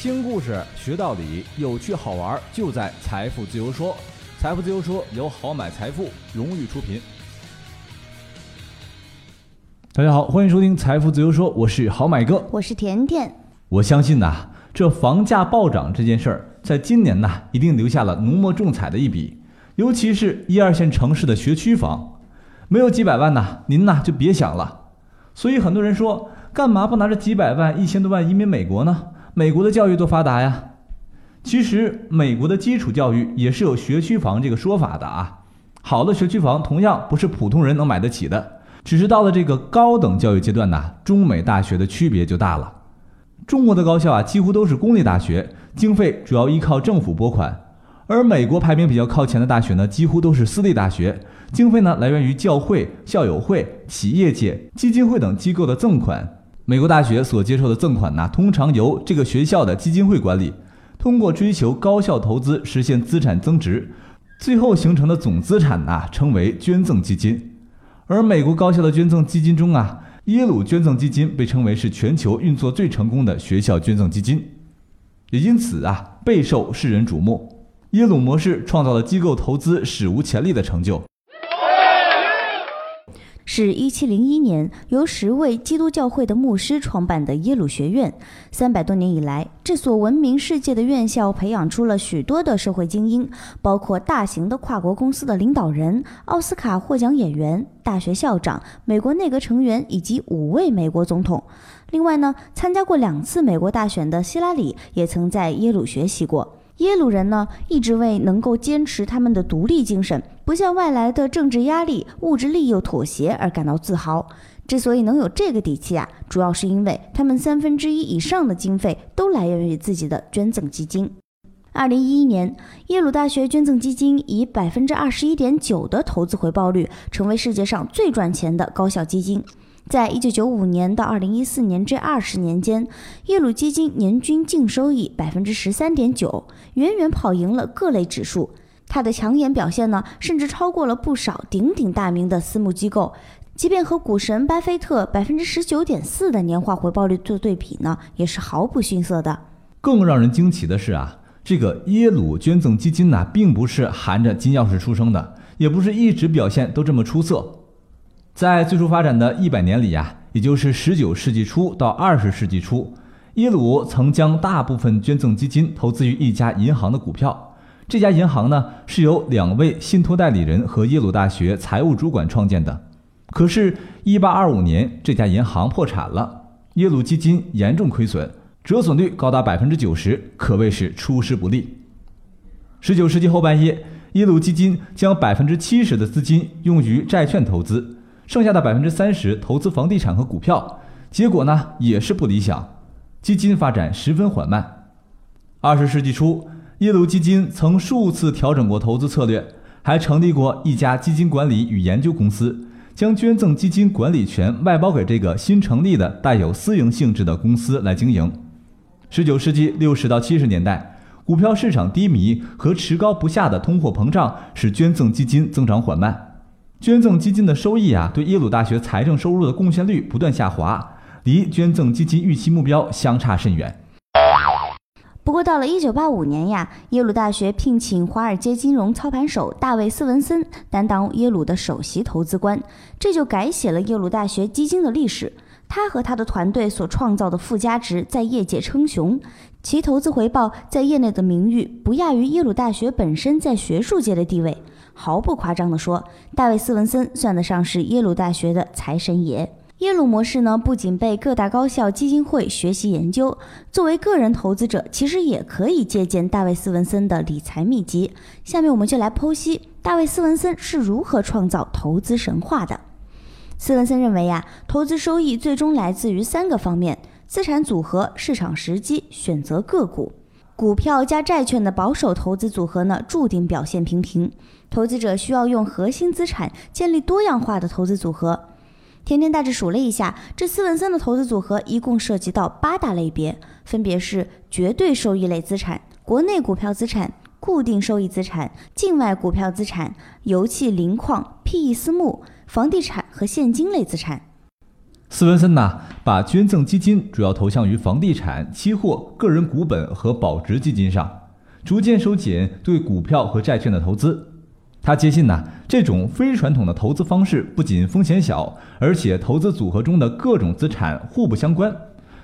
听故事学道理，有趣好玩就在财富自由说。财富自由说由好买财富荣誉出品。大家好，欢迎收听财富自由说，我是好买哥，我是甜甜。我相信呐，这房价暴涨这件事儿，在今年呐，一定留下了浓墨重彩的一笔。尤其是一二线城市的学区房，没有几百万呐，您呐就别想了。所以很多人说，干嘛不拿着几百万、一千多万移民美国呢？美国的教育多发达呀！其实美国的基础教育也是有学区房这个说法的啊。好的学区房同样不是普通人能买得起的，只是到了这个高等教育阶段呢，中美大学的区别就大了。中国的高校啊，几乎都是公立大学，经费主要依靠政府拨款；而美国排名比较靠前的大学呢，几乎都是私立大学，经费呢来源于教会、校友会、企业界、基金会等机构的赠款。美国大学所接受的赠款呢，通常由这个学校的基金会管理，通过追求高效投资实现资产增值，最后形成的总资产呢，称为捐赠基金。而美国高校的捐赠基金中啊，耶鲁捐赠基金被称为是全球运作最成功的学校捐赠基金，也因此啊，备受世人瞩目。耶鲁模式创造了机构投资史无前例的成就。是一七零一年由十位基督教会的牧师创办的耶鲁学院。三百多年以来，这所闻名世界的院校培养出了许多的社会精英，包括大型的跨国公司的领导人、奥斯卡获奖演员、大学校长、美国内阁成员以及五位美国总统。另外呢，参加过两次美国大选的希拉里也曾在耶鲁学习过。耶鲁人呢，一直为能够坚持他们的独立精神，不向外来的政治压力、物质利诱妥协而感到自豪。之所以能有这个底气啊，主要是因为他们三分之一以上的经费都来源于自己的捐赠基金。二零一一年，耶鲁大学捐赠基金以百分之二十一点九的投资回报率，成为世界上最赚钱的高校基金。在一九九五年到二零一四年这二十年间，耶鲁基金年均净收益百分之十三点九，远远跑赢了各类指数。它的抢眼表现呢，甚至超过了不少鼎鼎大名的私募机构。即便和股神巴菲特百分之十九点四的年化回报率做对比呢，也是毫不逊色的。更让人惊奇的是啊，这个耶鲁捐赠基金呢，并不是含着金钥匙出生的，也不是一直表现都这么出色。在最初发展的一百年里呀，也就是十九世纪初到二十世纪初，耶鲁曾将大部分捐赠基金投资于一家银行的股票。这家银行呢，是由两位信托代理人和耶鲁大学财务主管创建的。可是，一八二五年这家银行破产了，耶鲁基金严重亏损，折损率高达百分之九十，可谓是出师不利。十九世纪后半叶，耶鲁基金将百分之七十的资金用于债券投资。剩下的百分之三十投资房地产和股票，结果呢也是不理想，基金发展十分缓慢。二十世纪初，耶鲁基金曾数次调整过投资策略，还成立过一家基金管理与研究公司，将捐赠基金管理权外包给这个新成立的带有私营性质的公司来经营。十九世纪六十到七十年代，股票市场低迷和持高不下的通货膨胀使捐赠基金增长缓慢。捐赠基金的收益啊，对耶鲁大学财政收入的贡献率不断下滑，离捐赠基金预期目标相差甚远。不过，到了1985年呀，耶鲁大学聘请华尔街金融操盘手大卫·斯文森担当耶鲁的首席投资官，这就改写了耶鲁大学基金的历史。他和他的团队所创造的附加值在业界称雄，其投资回报在业内的名誉不亚于耶鲁大学本身在学术界的地位。毫不夸张地说，大卫·斯文森算得上是耶鲁大学的财神爷。耶鲁模式呢，不仅被各大高校基金会学习研究，作为个人投资者，其实也可以借鉴大卫·斯文森的理财秘籍。下面我们就来剖析大卫·斯文森是如何创造投资神话的。斯文森认为呀，投资收益最终来自于三个方面：资产组合、市场时机、选择个股。股票加债券的保守投资组合呢，注定表现平平。投资者需要用核心资产建立多样化的投资组合。天天大致数了一下，这斯文森的投资组合一共涉及到八大类别，分别是绝对收益类资产、国内股票资产、固定收益资产、境外股票资产、油气、磷矿、PE 私募、房地产和现金类资产。斯文森呐，把捐赠基金主要投向于房地产、期货、个人股本和保值基金上，逐渐收紧对股票和债券的投资。他坚信呢，这种非传统的投资方式不仅风险小，而且投资组合中的各种资产互不相关。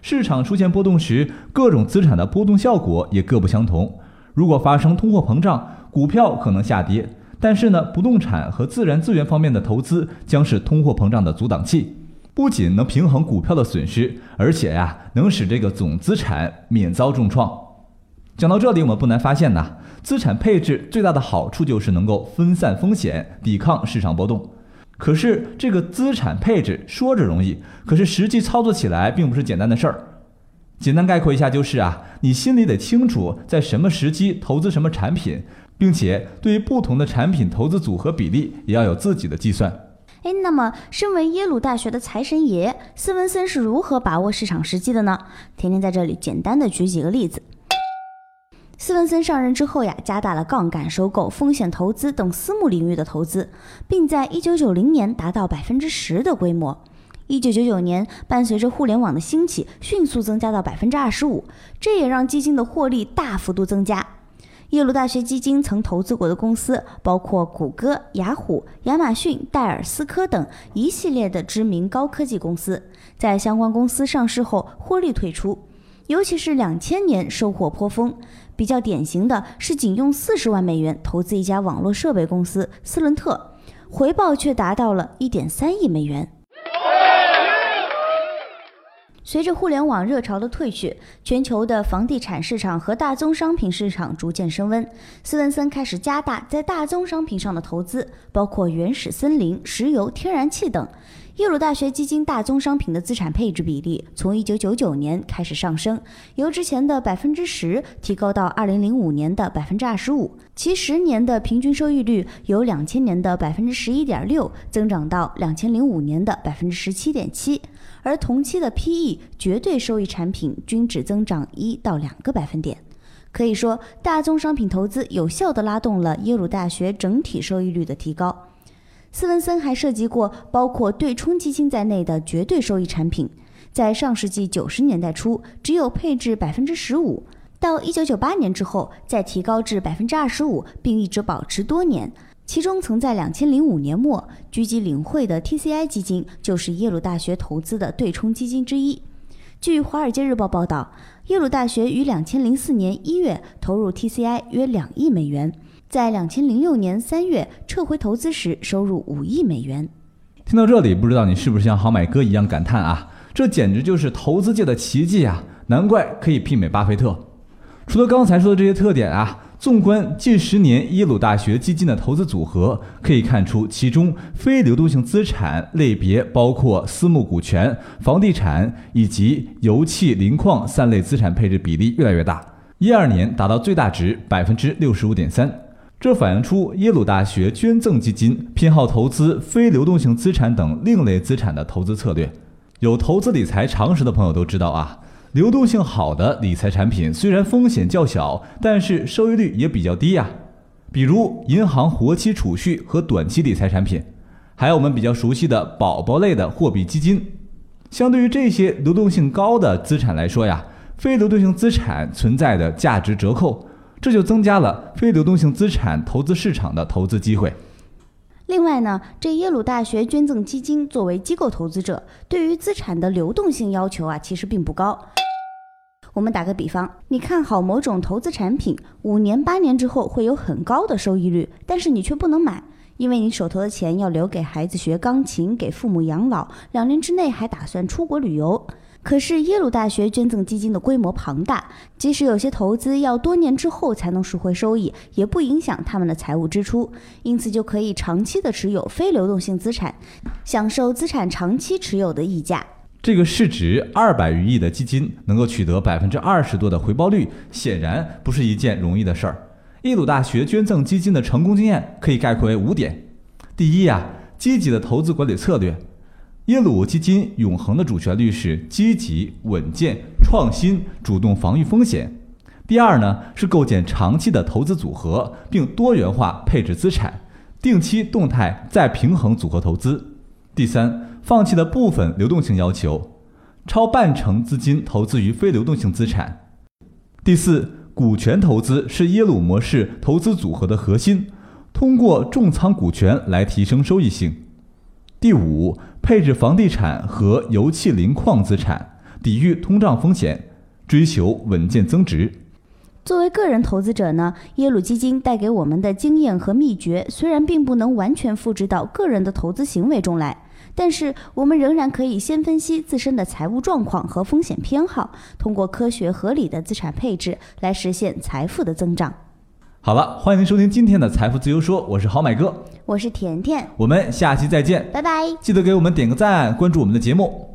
市场出现波动时，各种资产的波动效果也各不相同。如果发生通货膨胀，股票可能下跌，但是呢，不动产和自然资源方面的投资将是通货膨胀的阻挡器。不仅能平衡股票的损失，而且呀，能使这个总资产免遭重创。讲到这里，我们不难发现呐，资产配置最大的好处就是能够分散风险，抵抗市场波动。可是这个资产配置说着容易，可是实际操作起来并不是简单的事儿。简单概括一下就是啊，你心里得清楚在什么时机投资什么产品，并且对于不同的产品投资组合比例也要有自己的计算。哎，那么身为耶鲁大学的财神爷斯文森是如何把握市场时机的呢？甜甜在这里简单的举几个例子。斯文森上任之后呀，加大了杠杆收购、风险投资等私募领域的投资，并在一九九零年达到百分之十的规模。一九九九年，伴随着互联网的兴起，迅速增加到百分之二十五，这也让基金的获利大幅度增加。耶鲁大学基金曾投资过的公司包括谷歌、雅虎、亚马逊、戴尔斯科等一系列的知名高科技公司，在相关公司上市后获利退出，尤其是两千年收获颇丰。比较典型的是，仅用四十万美元投资一家网络设备公司斯伦特，回报却达到了一点三亿美元。随着互联网热潮的退去，全球的房地产市场和大宗商品市场逐渐升温。斯文森开始加大在大宗商品上的投资，包括原始森林、石油、天然气等。耶鲁大学基金大宗商品的资产配置比例从1999年开始上升，由之前的百分之十提高到2005年的百分之二十五，其十年的平均收益率由两千年的百分之十一点六增长到两千零五年的百分之十七点七。而同期的 PE 绝对收益产品均只增长一到两个百分点，可以说大宗商品投资有效地拉动了耶鲁大学整体收益率的提高。斯文森还涉及过包括对冲基金在内的绝对收益产品，在上世纪九十年代初只有配置百分之十五，到一九九八年之后再提高至百分之二十五，并一直保持多年。其中，曾在两千零五年末狙击领汇的 TCI 基金，就是耶鲁大学投资的对冲基金之一。据《华尔街日报》报道，耶鲁大学于两千零四年一月投入 TCI 约两亿美元，在两千零六年三月撤回投资时收入五亿美元。听到这里，不知道你是不是像好买哥一样感叹啊？这简直就是投资界的奇迹啊！难怪可以媲美巴菲特。除了刚才说的这些特点啊。纵观近十年耶鲁大学基金的投资组合，可以看出其中非流动性资产类别包括私募股权、房地产以及油气、磷矿三类资产配置比例越来越大，一二年达到最大值百分之六十五点三。这反映出耶鲁大学捐赠基金偏好投资非流动性资产等另类资产的投资策略。有投资理财常识的朋友都知道啊。流动性好的理财产品虽然风险较小，但是收益率也比较低呀。比如银行活期储蓄和短期理财产品，还有我们比较熟悉的宝宝类的货币基金。相对于这些流动性高的资产来说呀，非流动性资产存在的价值折扣，这就增加了非流动性资产投资市场的投资机会。另外呢，这耶鲁大学捐赠基金作为机构投资者，对于资产的流动性要求啊，其实并不高。我们打个比方，你看好某种投资产品，五年、八年之后会有很高的收益率，但是你却不能买，因为你手头的钱要留给孩子学钢琴，给父母养老，两年之内还打算出国旅游。可是耶鲁大学捐赠基金的规模庞大，即使有些投资要多年之后才能赎回收益，也不影响他们的财务支出，因此就可以长期的持有非流动性资产，享受资产长期持有的溢价。这个市值二百余亿的基金能够取得百分之二十多的回报率，显然不是一件容易的事儿。耶鲁大学捐赠基金的成功经验可以概括为五点：第一呀，积极的投资管理策略。耶鲁基金永恒的主旋律是积极、稳健、创新、主动防御风险。第二呢，是构建长期的投资组合，并多元化配置资产，定期、动态再平衡组合投资。第三。放弃了部分流动性要求，超半成资金投资于非流动性资产。第四，股权投资是耶鲁模式投资组合的核心，通过重仓股权来提升收益性。第五，配置房地产和油气磷矿资产，抵御通胀风险，追求稳健增值。作为个人投资者呢，耶鲁基金带给我们的经验和秘诀，虽然并不能完全复制到个人的投资行为中来，但是我们仍然可以先分析自身的财务状况和风险偏好，通过科学合理的资产配置来实现财富的增长。好了，欢迎您收听今天的财富自由说，我是好买哥，我是甜甜，我们下期再见，拜拜。记得给我们点个赞，关注我们的节目。